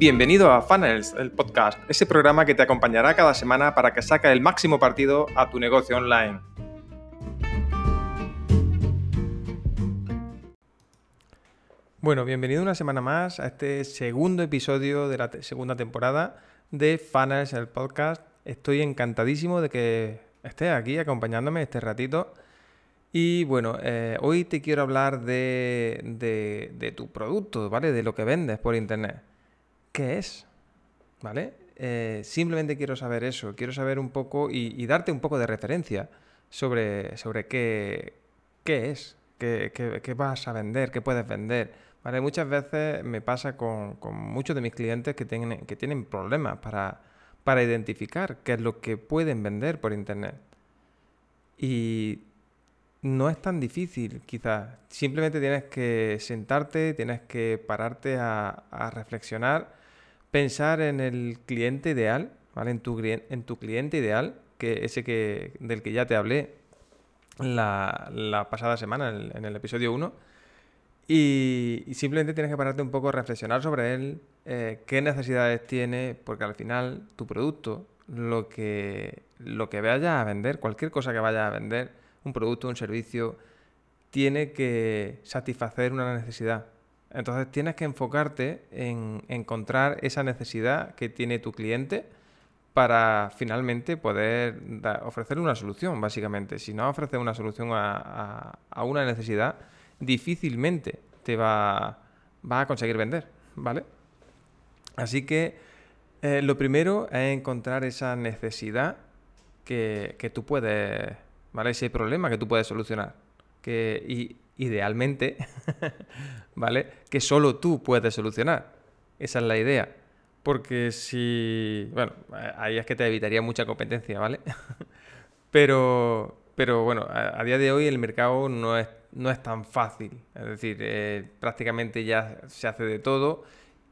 Bienvenido a Funnels, el podcast, ese programa que te acompañará cada semana para que saque el máximo partido a tu negocio online. Bueno, bienvenido una semana más a este segundo episodio de la segunda temporada de Funnels, el podcast. Estoy encantadísimo de que estés aquí acompañándome este ratito. Y bueno, eh, hoy te quiero hablar de, de tu producto, ¿vale? De lo que vendes por internet qué es, ¿vale? Eh, simplemente quiero saber eso, quiero saber un poco y, darte un poco de referencia sobre, sobre qué, qué es, qué, qué, vas a vender, qué puedes vender. ¿vale? Muchas veces me pasa con, con muchos de mis clientes que tienen, que tienen problemas para, para identificar qué es lo que pueden vender por Internet. Y no es tan difícil, quizás. Simplemente tienes que sentarte, tienes que pararte a, a reflexionar pensar en el cliente ideal, ¿vale? En tu, en tu cliente ideal, que ese que, del que ya te hablé la, pasada semana, en el, episodio 1. Y, simplemente tienes que pararte un poco a reflexionar sobre él, eh, qué necesidades tiene, porque al final tu producto, lo que, lo que vayas a vender, cualquier cosa que vayas a vender, un producto, un servicio, tiene que satisfacer una necesidad. Entonces tienes que enfocarte en encontrar esa necesidad que tiene tu cliente para finalmente poder ofrecerle una solución, básicamente. Si no ofreces una solución a, una necesidad, difícilmente te va, a conseguir vender, ¿vale? Así que eh, lo primero es encontrar esa necesidad que, que, tú puedes, ¿vale? Ese problema que tú puedes solucionar. Que, y, idealmente, ¿vale? Que solo tú puedes solucionar. Esa es la idea. Porque si. Bueno, ahí es que te evitaría mucha competencia, ¿vale? pero, pero bueno, a, día de hoy el mercado no es, no es tan fácil. Es decir, eh, prácticamente ya se hace de todo.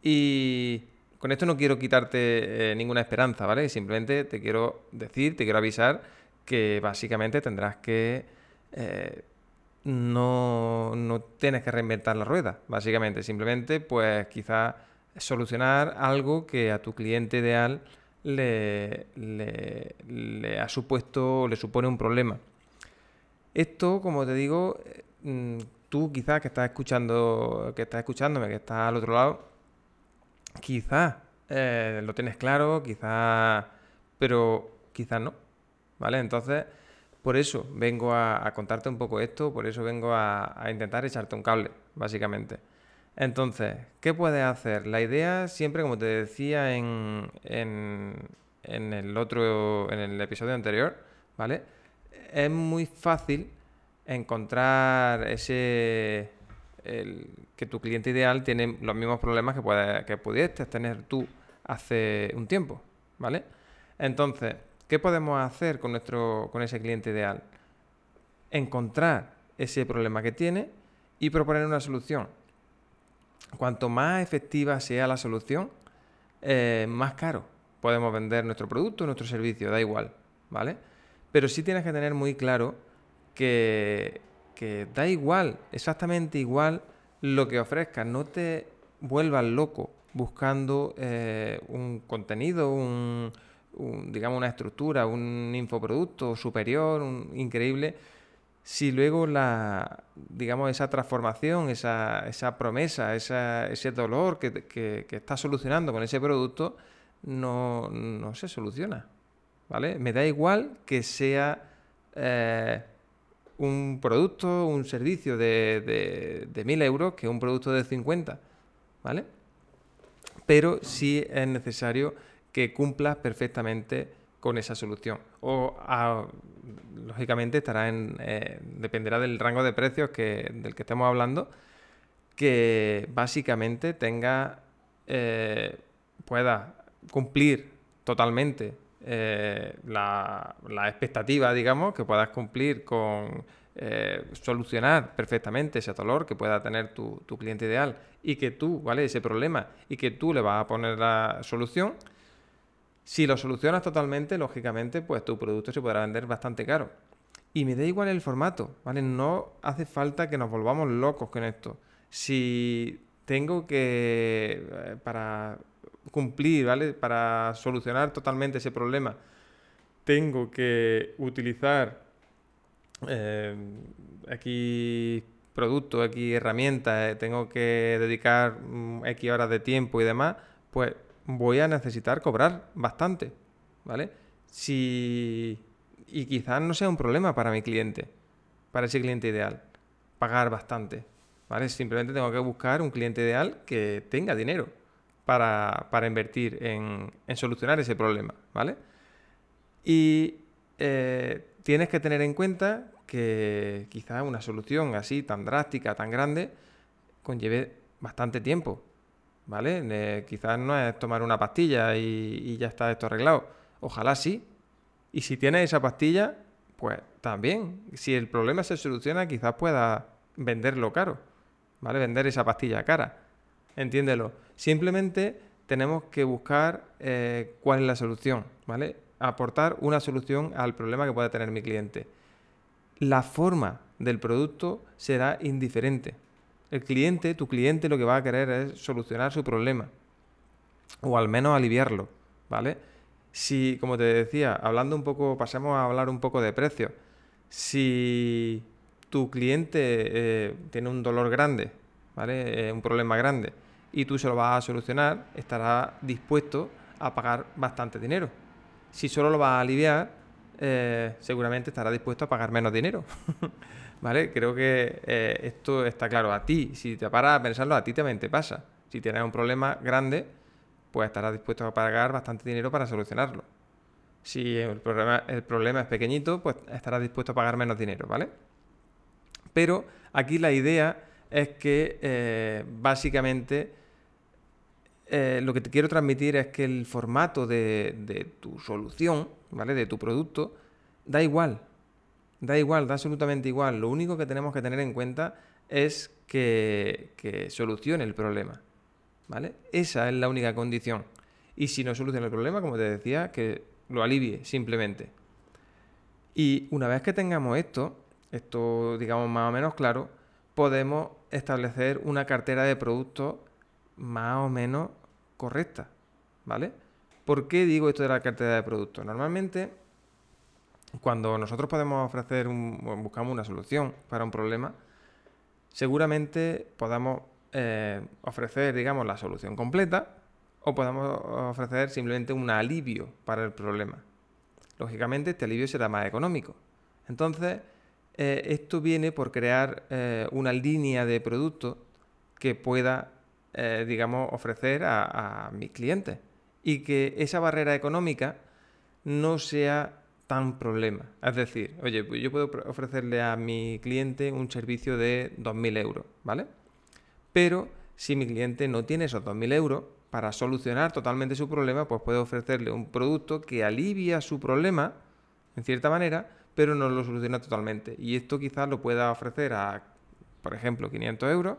Y con esto no quiero quitarte eh, ninguna esperanza, ¿vale? Simplemente te quiero decir, te quiero avisar que básicamente tendrás que. Eh, no, no tienes que reinventar la rueda, básicamente. Simplemente, pues quizás solucionar algo que a tu cliente ideal le, ha supuesto, le supone un problema. Esto, como te digo, mm, tú quizás que estás escuchando, que estás escuchándome, que estás al otro lado, quizás eh, lo tienes claro, quizás, pero quizás no, ¿vale? Entonces, por eso vengo a, contarte un poco esto, por eso vengo a, intentar echarte un cable, básicamente. Entonces, ¿qué puedes hacer? La idea, siempre como te decía en, el otro, en el episodio anterior, ¿vale? Es muy fácil encontrar ese que tu cliente ideal tiene los mismos problemas que, puede, que pudiste tener tú hace un tiempo, ¿vale? Entonces, ¿Qué podemos hacer con, nuestro, con ese cliente ideal? Encontrar ese problema que tiene y proponer una solución. Cuanto más efectiva sea la solución, eh, más caro podemos vender nuestro producto, nuestro servicio, da igual, ¿vale? Pero sí tienes que tener muy claro que, da igual, exactamente igual lo que ofrezcas, no te vuelvas loco buscando eh, un contenido, un, digamos, una estructura, un infoproducto superior, un, increíble, si luego la, digamos, esa transformación, esa, esa promesa, ese dolor que, que, está solucionando con ese producto, no, no, se soluciona. ¿Vale? Me da igual que sea eh, un producto, un servicio de, de, de 1000 euros que un producto de 50. ¿Vale? Pero sí es necesario que cumplas perfectamente con esa solución. O ah, lógicamente estará en. Eh, dependerá del rango de precios que, del que estemos hablando. Que básicamente tenga. Eh, pueda cumplir totalmente eh, la, expectativa, digamos, que puedas cumplir con solucionar perfectamente ese dolor que pueda tener tu, tu cliente ideal y que tú, ¿vale? Ese problema y que tú le vas a poner la solución si lo solucionas totalmente, lógicamente, pues tu producto se podrá vender bastante caro. Y me da igual el formato, ¿vale? No hace falta que nos volvamos locos con esto. Si tengo que, eh, para cumplir, ¿vale? Para solucionar totalmente ese problema, tengo que utilizar eh, aquí productos, aquí herramientas, eh, tengo que dedicar mm, X horas de tiempo y demás, pues voy a necesitar cobrar bastante, ¿vale? Si... Y quizás no sea un problema para mi cliente, para ese cliente ideal, pagar bastante, ¿vale? Simplemente tengo que buscar un cliente ideal que tenga dinero para, invertir en, solucionar ese problema, ¿vale? Y eh, tienes que tener en cuenta que quizás una solución así, tan drástica, tan grande, conlleve bastante tiempo, ¿vale? quizás no es tomar una pastilla y, ya está esto arreglado. Ojalá sí. Y si tienes esa pastilla, pues también. Si el problema se soluciona, quizás pueda venderlo caro, ¿vale? Vender esa pastilla cara. Entiéndelo. Simplemente tenemos que buscar eh, cuál es la solución, ¿vale? Aportar una solución al problema que pueda tener mi cliente. La forma del producto será indiferente. El cliente, tu cliente, lo que va a querer es solucionar su problema. O al menos aliviarlo, ¿vale? Si, como te decía, hablando un poco, pasemos a hablar un poco de precio. Si tu cliente eh, tiene un dolor grande, ¿vale? Eh, un problema grande, y tú se lo vas a solucionar, estará dispuesto a pagar bastante dinero. Si solo lo vas a aliviar, eh, seguramente estará dispuesto a pagar menos dinero. ¿Vale? Creo que eh, esto está claro. A ti, si te paras a pensarlo, a ti también te pasa. Si tienes un problema grande, pues estarás dispuesto a pagar bastante dinero para solucionarlo. Si el problema, es pequeñito, pues estarás dispuesto a pagar menos dinero, ¿vale? Pero aquí la idea es que eh, básicamente lo que te quiero transmitir es que el formato de tu solución, ¿vale? De tu producto, da igual. Da igual, da absolutamente igual. Lo único que tenemos que tener en cuenta es que, solucione el problema. ¿Vale? Esa es la única condición. Y si no soluciona el problema, como te decía, que lo alivie simplemente. Y una vez que tengamos esto, esto digamos más o menos claro, podemos establecer una cartera de productos más o menos correcta. ¿Vale? ¿Por qué digo esto de la cartera de productos? Normalmente cuando nosotros podemos ofrecer, un, buscamos una solución para un problema, seguramente podamos eh, ofrecer, digamos, la solución completa o podemos ofrecer simplemente un alivio para el problema. Lógicamente, este alivio será más económico. Entonces, eh, esto viene por crear eh, una línea de productos que pueda, digamos, ofrecer a, a mis clientes y que esa barrera económica no sea tan problema. Es decir, oye, pues yo puedo ofrecerle a mi cliente un servicio de 2.000 euros, ¿vale? Pero si mi cliente no tiene esos 2.000 euros, para solucionar totalmente su problema, pues puedo ofrecerle un producto que alivia su problema, en cierta manera, pero no lo soluciona totalmente. Y esto quizás lo pueda ofrecer a, por ejemplo, 500 euros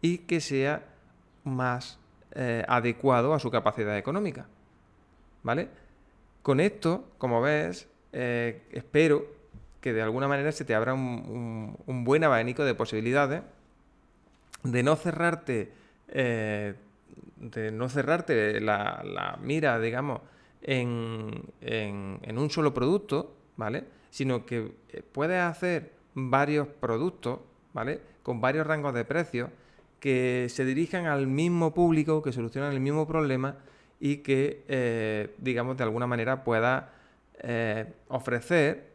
y que sea más eh, adecuado a su capacidad económica. ¿Vale? Con esto, como ves, eh, espero que de alguna manera se te abra un, buen abanico de posibilidades de no cerrarte eh, de no cerrarte la, mira digamos en, en, un solo producto vale sino que puedes hacer varios productos vale con varios rangos de precios que se dirijan al mismo público que solucionan el mismo problema y que digamos de alguna manera pueda eh, ofrecer,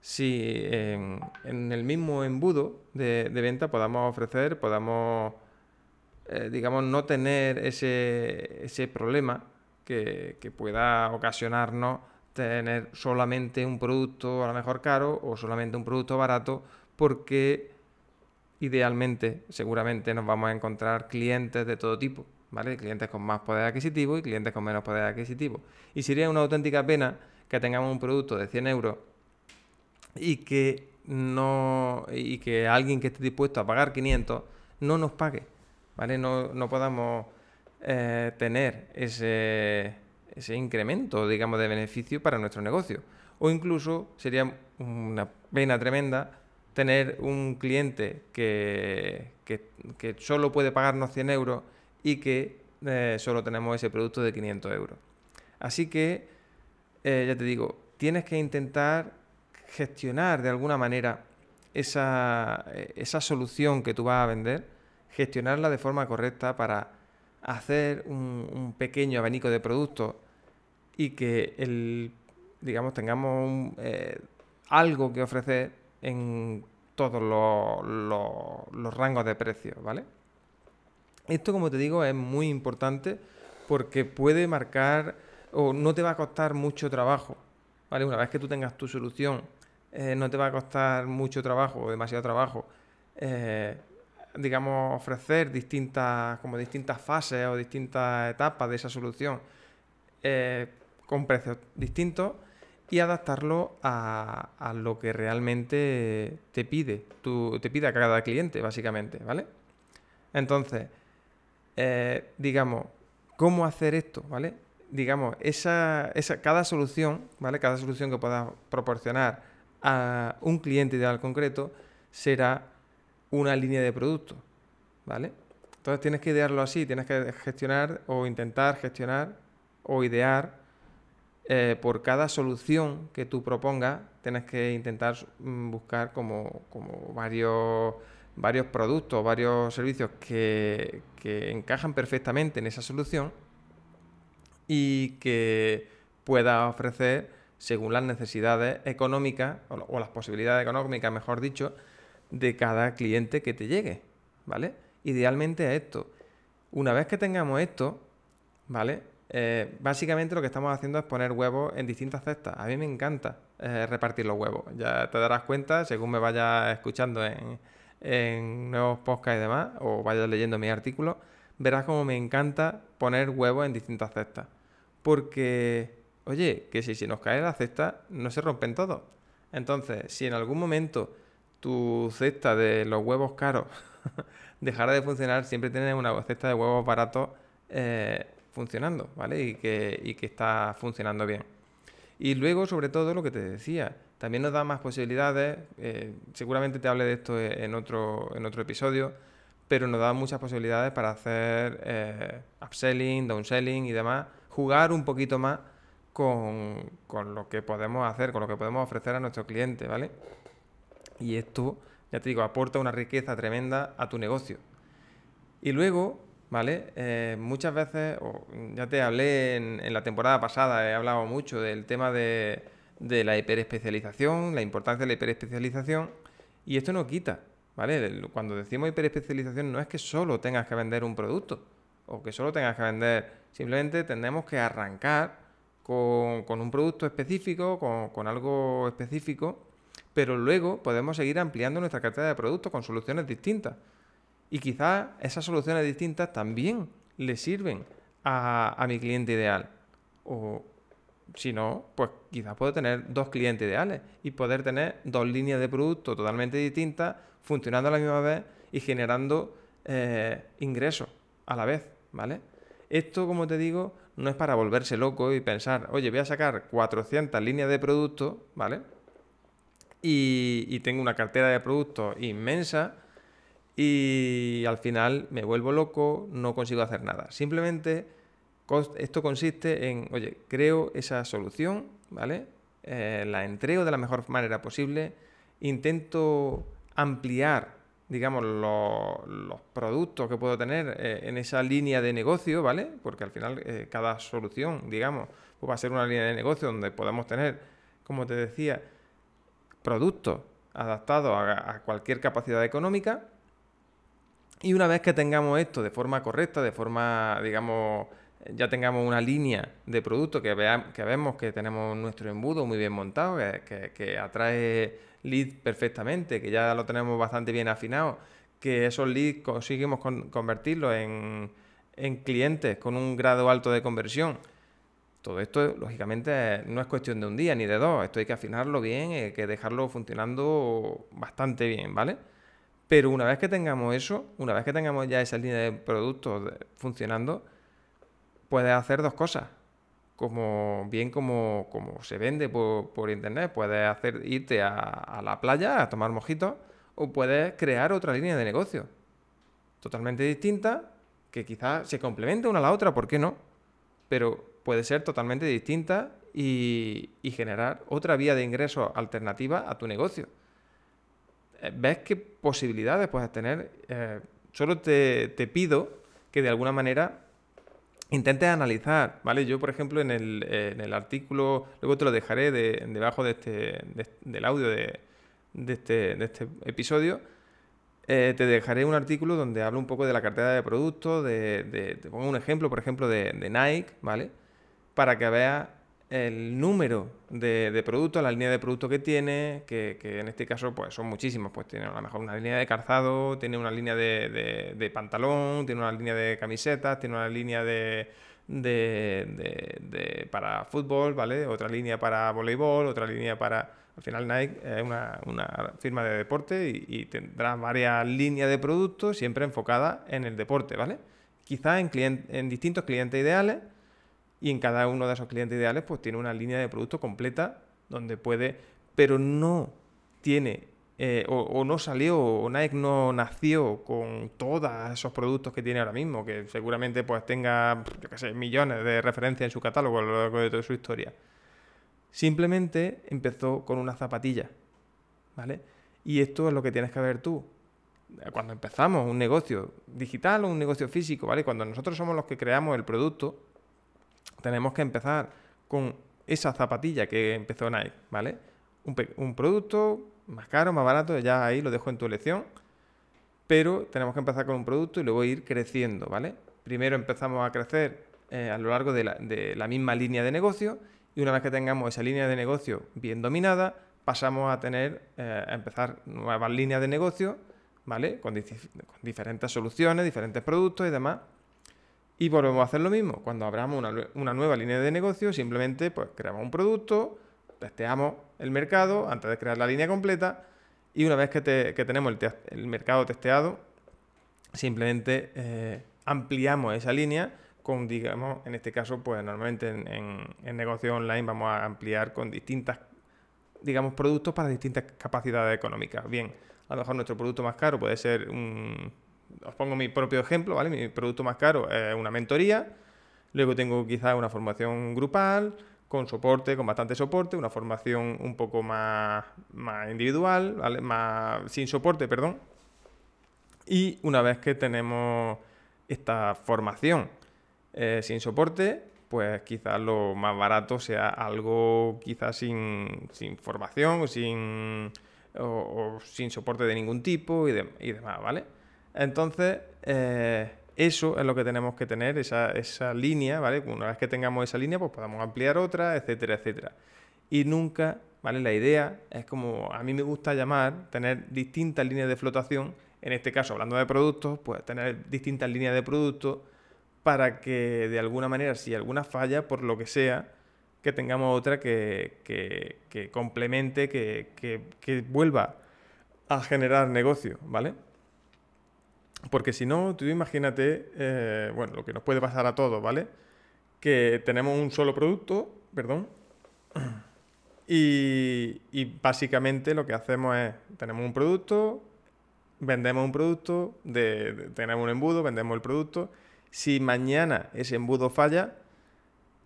si en, el mismo embudo de, venta podamos ofrecer, podamos, eh, digamos, no tener ese, ese problema que, pueda ocasionarnos tener solamente un producto a lo mejor caro o solamente un producto barato, porque idealmente, seguramente nos vamos a encontrar clientes de todo tipo, ¿vale? Clientes con más poder adquisitivo y clientes con menos poder adquisitivo. Y sería una auténtica pena que tengamos un producto de 100 euros y que no y que alguien que esté dispuesto a pagar 500 no nos pague, ¿vale? No, no podamos eh, tener ese, ese incremento, digamos, de beneficio para nuestro negocio. O incluso sería una pena tremenda tener un cliente que, que, solo puede pagarnos 100 euros y que eh, solo tenemos ese producto de 500 euros. Así que, eh, ya te digo, tienes que intentar gestionar de alguna manera esa, eh, esa solución que tú vas a vender, gestionarla de forma correcta para hacer un, pequeño abanico de productos y que el, digamos, tengamos algo que ofrecer en todos los, rangos de precios, ¿vale? Esto, como te digo, es muy importante porque puede marcar o no te va a costar mucho trabajo, ¿vale? Una vez que tú tengas tu solución, eh, no te va a costar mucho trabajo o demasiado trabajo, eh, digamos, ofrecer distintas, como distintas fases o distintas etapas de esa solución eh, con precios distintos y adaptarlo a, lo que realmente te pide, tu, te pide a cada cliente, básicamente, ¿vale? Entonces, eh, digamos, ¿cómo hacer esto? ¿Vale? Digamos, esa, esa, cada solución, ¿vale? Cada solución que puedas proporcionar a un cliente ideal concreto será una línea de producto, ¿vale? Entonces tienes que idearlo así, tienes que gestionar o intentar gestionar o idear eh, por cada solución que tú propongas, tienes que intentar mm, buscar como, varios, varios productos, varios servicios que, encajan perfectamente en esa solución y que pueda ofrecer según las necesidades económicas o, las posibilidades económicas, mejor dicho, de cada cliente que te llegue, ¿vale? Idealmente esto. Una vez que tengamos esto, ¿vale? Eh, básicamente lo que estamos haciendo es poner huevos en distintas cestas. A mí me encanta eh, repartir los huevos. Ya te darás cuenta, según me vayas escuchando en, nuevos podcasts y demás, o vayas leyendo mis artículos, verás como me encanta poner huevos en distintas cestas. Porque, oye, que si, si nos cae la cesta, no se rompen todos. Entonces, si en algún momento tu cesta de los huevos caros dejara de funcionar, siempre tienes una cesta de huevos baratos eh, funcionando, ¿vale? Y que, que está funcionando bien. Y luego, sobre todo, lo que te decía, también nos da más posibilidades, eh, seguramente te hable de esto en otro, en otro episodio, pero nos da muchas posibilidades para hacer eh, upselling, downselling y demás, jugar un poquito más con, con, lo que podemos hacer, con lo que podemos ofrecer a nuestros clientes, ¿vale? Y esto, ya te digo, aporta una riqueza tremenda a tu negocio. Y luego, ¿vale? Eh, muchas veces, ya te hablé en, la temporada pasada, he hablado mucho del tema de, la hiperespecialización, la importancia de la hiperespecialización, y esto no quita, ¿vale? Cuando decimos hiperespecialización no es que solo tengas que vender un producto o que solo tengas que vender, simplemente tenemos que arrancar con, un producto específico, con, con algo específico, pero luego podemos seguir ampliando nuestra cartera de productos con soluciones distintas. Y quizás esas soluciones distintas también le sirven a, mi cliente ideal. O si no, pues quizás puedo tener dos clientes ideales y poder tener dos líneas de producto totalmente distintas, funcionando a la misma vez y generando eh, ingresos a la vez, ¿vale? Esto, como te digo, no es para volverse loco y pensar, oye, voy a sacar 400 líneas de producto, ¿vale? Y, y tengo una cartera de productos inmensa y al final me vuelvo loco, no consigo hacer nada. Simplemente esto consiste en, oye, creo esa solución, ¿vale? Eh, la entrego de la mejor manera posible, intento ampliar, digamos, los productos que puedo tener eh, en esa línea de negocio, ¿vale? Porque al final eh, cada solución, digamos, pues va a ser una línea de negocio donde podemos tener, como te decía, productos adaptados a cualquier capacidad económica y una vez que tengamos esto de forma correcta, de forma, digamos, ya tengamos una línea de producto que, veamos, que vemos que tenemos nuestro embudo muy bien montado, que, atrae leads perfectamente, que ya lo tenemos bastante bien afinado, que esos leads conseguimos convertirlos en, clientes con un grado alto de conversión. Todo esto, lógicamente, no es cuestión de un día ni de dos. Esto hay que afinarlo bien, hay que dejarlo funcionando bastante bien, ¿vale? Pero una vez que tengamos eso, una vez que tengamos ya esa línea de productos funcionando, puedes hacer dos cosas. Como bien como, como se vende por, internet, puedes hacer irte a, la playa a tomar mojitos o puedes crear otra línea de negocio totalmente distinta, que quizás se complementa una a la otra, ¿por qué no? Pero puede ser totalmente distinta y, generar otra vía de ingreso alternativa a tu negocio. Eh, ¿Ves qué posibilidades puedes tener? Eh, solo te, pido que de alguna manera intentes analizar, ¿vale? Yo, por ejemplo, en el, artículo, luego te lo dejaré debajo de este, del audio de, este, de este episodio, eh, te dejaré un artículo donde hablo un poco de la cartera de productos, de, te pongo un ejemplo, por ejemplo, de, Nike, ¿vale? Para que veas el número de, productos, la línea de productos que tiene, que, en este caso pues son muchísimos, pues tiene a lo mejor una línea de calzado, tiene una línea de, pantalón, tiene una línea de camisetas, tiene una línea de, para fútbol, ¿vale? Otra línea para voleibol, otra línea para al final Nike es una, firma de deporte y, tendrá varias líneas de productos siempre enfocadas en el deporte, ¿vale? Quizás en, en distintos clientes ideales y en cada uno de esos clientes ideales pues tiene una línea de producto completa donde puede, pero no tiene eh, o, no salió, o Nike no nació con todos esos productos que tiene ahora mismo, que seguramente pues tenga, yo qué sé, millones de referencias en su catálogo a lo largo de toda su historia. Simplemente empezó con una zapatilla, ¿vale? Y esto es lo que tienes que ver tú. Cuando empezamos un negocio digital o un negocio físico, ¿vale? Cuando nosotros somos los que creamos el producto, tenemos que empezar con esa zapatilla que empezó Nike, ¿vale? Un, producto más caro, más barato, ya ahí lo dejo en tu elección, pero tenemos que empezar con un producto y luego ir creciendo, ¿vale? Primero empezamos a crecer eh, a lo largo de la, misma línea de negocio y una vez que tengamos esa línea de negocio bien dominada, pasamos a tener, eh, a empezar nuevas líneas de negocio, ¿vale? Con, diferentes soluciones, diferentes productos y demás. Y volvemos a hacer lo mismo. Cuando abramos una, nueva línea de negocio, simplemente pues, creamos un producto, testeamos el mercado antes de crear la línea completa y una vez que, tenemos el, mercado testeado, simplemente eh, ampliamos esa línea con, digamos, en este caso, pues normalmente en, en, negocio online vamos a ampliar con distintas, digamos, productos para distintas capacidades económicas. Bien, a lo mejor nuestro producto más caro puede ser un... Os pongo mi propio ejemplo, ¿vale? Mi producto más caro es una mentoría, luego tengo quizás una formación grupal, con soporte, con bastante soporte, una formación un poco más, más individual, ¿vale? Más sin soporte, perdón. Y una vez que tenemos esta formación eh, sin soporte, pues quizás lo más barato sea algo quizás sin, sin formación sin, o, sin soporte de ningún tipo y, demás, ¿vale? Entonces, eh, eso es lo que tenemos que tener, esa, esa línea, ¿vale? Una vez que tengamos esa línea, pues podemos ampliar otra, etcétera, etcétera. Y nunca, ¿vale? La idea es como a mí me gusta llamar, tener distintas líneas de flotación, en este caso hablando de productos, pues tener distintas líneas de productos para que de alguna manera, si alguna falla, por lo que sea, que tengamos otra que, complemente, que, vuelva a generar negocio, ¿vale? Porque si no, tú imagínate, eh, bueno, lo que nos puede pasar a todos, ¿vale? Que tenemos un solo producto, perdón, y, básicamente lo que hacemos es, tenemos un producto, vendemos un producto, tenemos un embudo, vendemos el producto, si mañana ese embudo falla,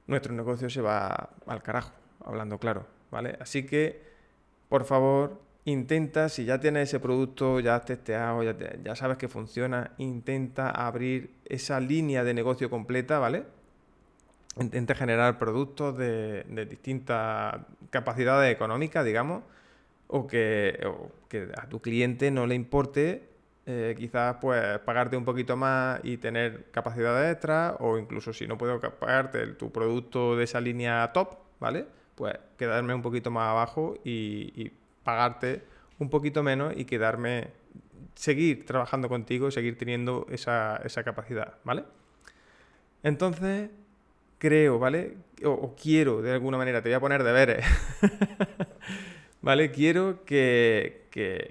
nuestro negocio se va al carajo, hablando claro, ¿vale? Así que, por favor, intenta, si ya tienes ese producto, ya has testeado, ya, sabes que funciona, intenta abrir esa línea de negocio completa, ¿vale? Intenta generar productos de, distintas capacidades económicas, digamos, o que, o que a tu cliente no le importe eh, quizás pues pagarte un poquito más y tener capacidades extra o incluso si no puedo pagarte tu producto de esa línea top, ¿vale? Pues quedarme un poquito más abajo y, pagarte un poquito menos y quedarme, seguir trabajando contigo seguir teniendo esa, capacidad, ¿vale? Entonces, creo, ¿vale? O, quiero, de alguna manera, te voy a poner deberes. ¿vale? Quiero que,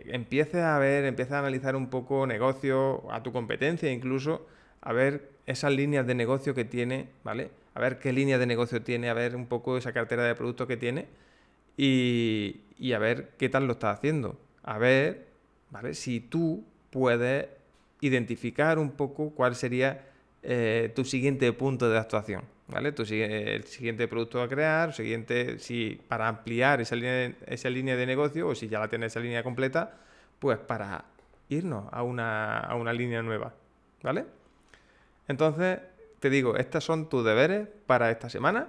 empieces a ver, empieces a analizar un poco negocio, a tu competencia incluso, a ver esas líneas de negocio que tiene, ¿vale? A ver qué línea de negocio tiene, a ver un poco esa cartera de productos que tiene y, a ver qué tal lo está haciendo. A ver, ¿vale? Si tú puedes identificar un poco cuál sería eh, tu siguiente punto de actuación, ¿vale? Tu, el siguiente producto a crear, siguiente, si para ampliar esa línea, esa línea de negocio o si ya la tienes esa línea completa, pues para irnos a una, a una línea nueva, ¿vale? Entonces, te digo, estos son tus deberes para esta semana.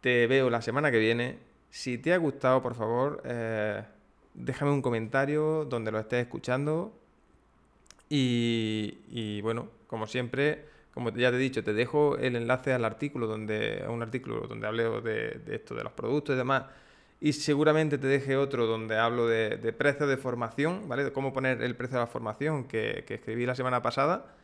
Te veo la semana que viene. Si te ha gustado, por favor, eh, déjame un comentario donde lo estés escuchando. Y, bueno, como siempre, como ya te he dicho, te dejo el enlace al artículo donde, a un artículo donde hablo de, esto, de los productos y demás. Y seguramente te deje otro donde hablo de, de de formación, ¿vale? De cómo poner el precio de la formación que, que escribí la semana pasada.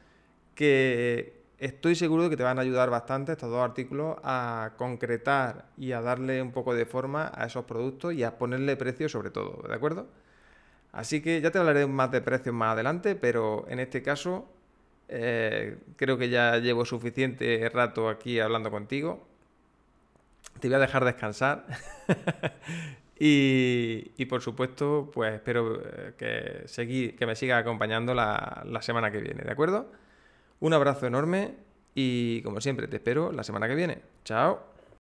Que, estoy seguro de que te van a ayudar bastante estos dos artículos a concretar y a darle un poco de forma a esos productos y a ponerle precio sobre todo, ¿de acuerdo? Así que ya te hablaré más de precios más adelante, pero en este caso eh, creo que ya llevo suficiente rato aquí hablando contigo. Te voy a dejar descansar. y, por supuesto, pues espero eh, que, que me siga acompañando la, la semana que viene, ¿de acuerdo? Un abrazo enorme y como siempre te espero la semana que viene. Chao.